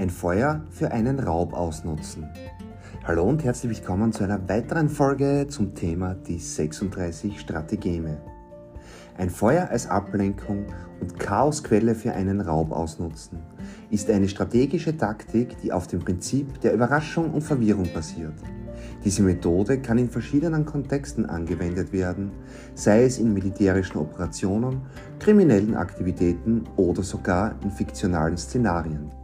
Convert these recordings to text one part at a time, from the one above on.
Ein Feuer für einen Raub ausnutzen. Hallo und herzlich willkommen zu einer weiteren Folge zum Thema die 36 Strategeme. Ein Feuer als Ablenkung und Chaosquelle für einen Raub ausnutzen ist eine strategische Taktik, die auf dem Prinzip der Überraschung und Verwirrung basiert. Diese Methode kann in verschiedenen Kontexten angewendet werden, sei es in militärischen Operationen, kriminellen Aktivitäten oder sogar in fiktionalen Szenarien.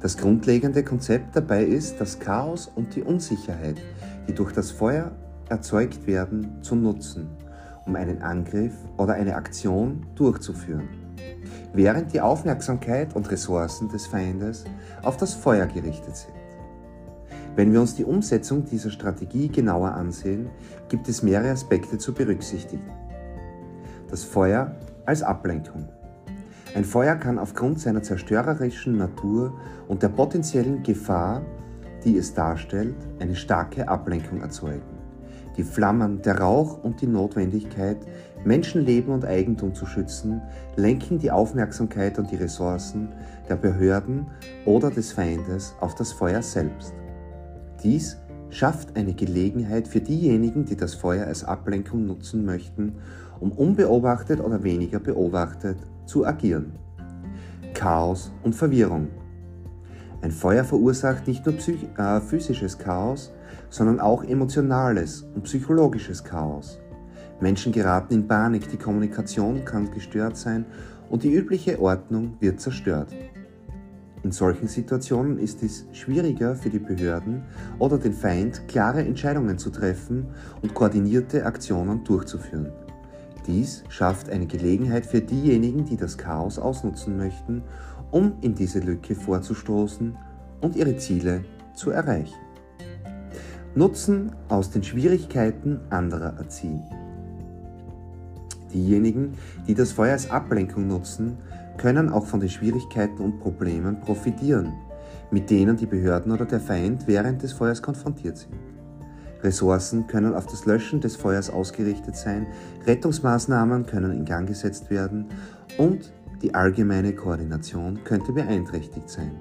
Das grundlegende Konzept dabei ist, das Chaos und die Unsicherheit, die durch das Feuer erzeugt werden, zu nutzen, um einen Angriff oder eine Aktion durchzuführen, während die Aufmerksamkeit und Ressourcen des Feindes auf das Feuer gerichtet sind. Wenn wir uns die Umsetzung dieser Strategie genauer ansehen, gibt es mehrere Aspekte zu berücksichtigen. Das Feuer als Ablenkung. Ein Feuer kann aufgrund seiner zerstörerischen Natur und der potenziellen Gefahr, die es darstellt, eine starke Ablenkung erzeugen. Die Flammen, der Rauch und die Notwendigkeit, Menschenleben und Eigentum zu schützen, lenken die Aufmerksamkeit und die Ressourcen der Behörden oder des Feindes auf das Feuer selbst. Dies schafft eine Gelegenheit für diejenigen, die das Feuer als Ablenkung nutzen möchten, um unbeobachtet oder weniger beobachtet zu agieren. Chaos und Verwirrung. Ein Feuer verursacht nicht nur äh, physisches Chaos, sondern auch emotionales und psychologisches Chaos. Menschen geraten in Panik, die Kommunikation kann gestört sein und die übliche Ordnung wird zerstört. In solchen Situationen ist es schwieriger für die Behörden oder den Feind, klare Entscheidungen zu treffen und koordinierte Aktionen durchzuführen. Dies schafft eine Gelegenheit für diejenigen, die das Chaos ausnutzen möchten, um in diese Lücke vorzustoßen und ihre Ziele zu erreichen. Nutzen aus den Schwierigkeiten anderer erziehen. Diejenigen, die das Feuer als Ablenkung nutzen, können auch von den Schwierigkeiten und Problemen profitieren, mit denen die Behörden oder der Feind während des Feuers konfrontiert sind. Ressourcen können auf das Löschen des Feuers ausgerichtet sein, Rettungsmaßnahmen können in Gang gesetzt werden und die allgemeine Koordination könnte beeinträchtigt sein.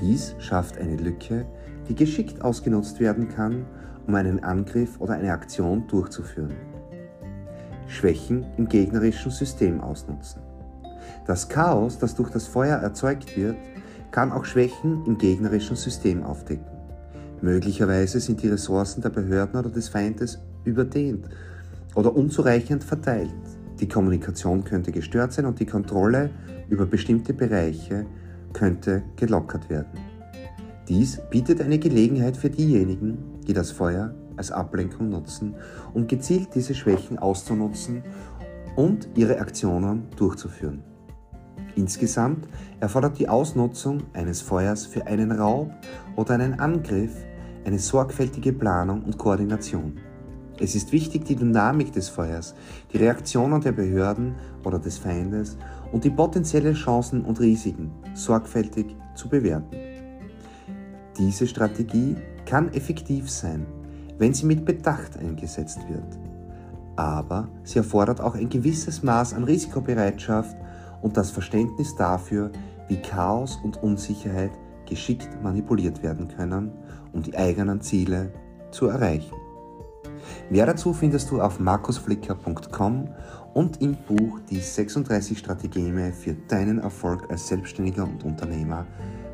Dies schafft eine Lücke, die geschickt ausgenutzt werden kann, um einen Angriff oder eine Aktion durchzuführen. Schwächen im gegnerischen System ausnutzen. Das Chaos, das durch das Feuer erzeugt wird, kann auch Schwächen im gegnerischen System aufdecken. Möglicherweise sind die Ressourcen der Behörden oder des Feindes überdehnt oder unzureichend verteilt. Die Kommunikation könnte gestört sein und die Kontrolle über bestimmte Bereiche könnte gelockert werden. Dies bietet eine Gelegenheit für diejenigen, die das Feuer als Ablenkung nutzen, um gezielt diese Schwächen auszunutzen und ihre Aktionen durchzuführen. Insgesamt erfordert die Ausnutzung eines Feuers für einen Raub oder einen Angriff eine sorgfältige Planung und Koordination. Es ist wichtig, die Dynamik des Feuers, die Reaktionen der Behörden oder des Feindes und die potenziellen Chancen und Risiken sorgfältig zu bewerten. Diese Strategie kann effektiv sein, wenn sie mit Bedacht eingesetzt wird. Aber sie erfordert auch ein gewisses Maß an Risikobereitschaft und das Verständnis dafür, wie Chaos und Unsicherheit geschickt manipuliert werden können, um die eigenen Ziele zu erreichen. Mehr dazu findest du auf markusflicker.com und im Buch Die 36 Strategeme für deinen Erfolg als Selbstständiger und Unternehmer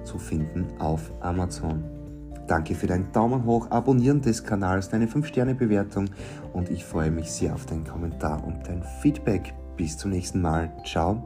zu finden auf Amazon. Danke für deinen Daumen hoch, Abonnieren des Kanals, deine 5-Sterne-Bewertung und ich freue mich sehr auf deinen Kommentar und dein Feedback. Bis zum nächsten Mal. Ciao.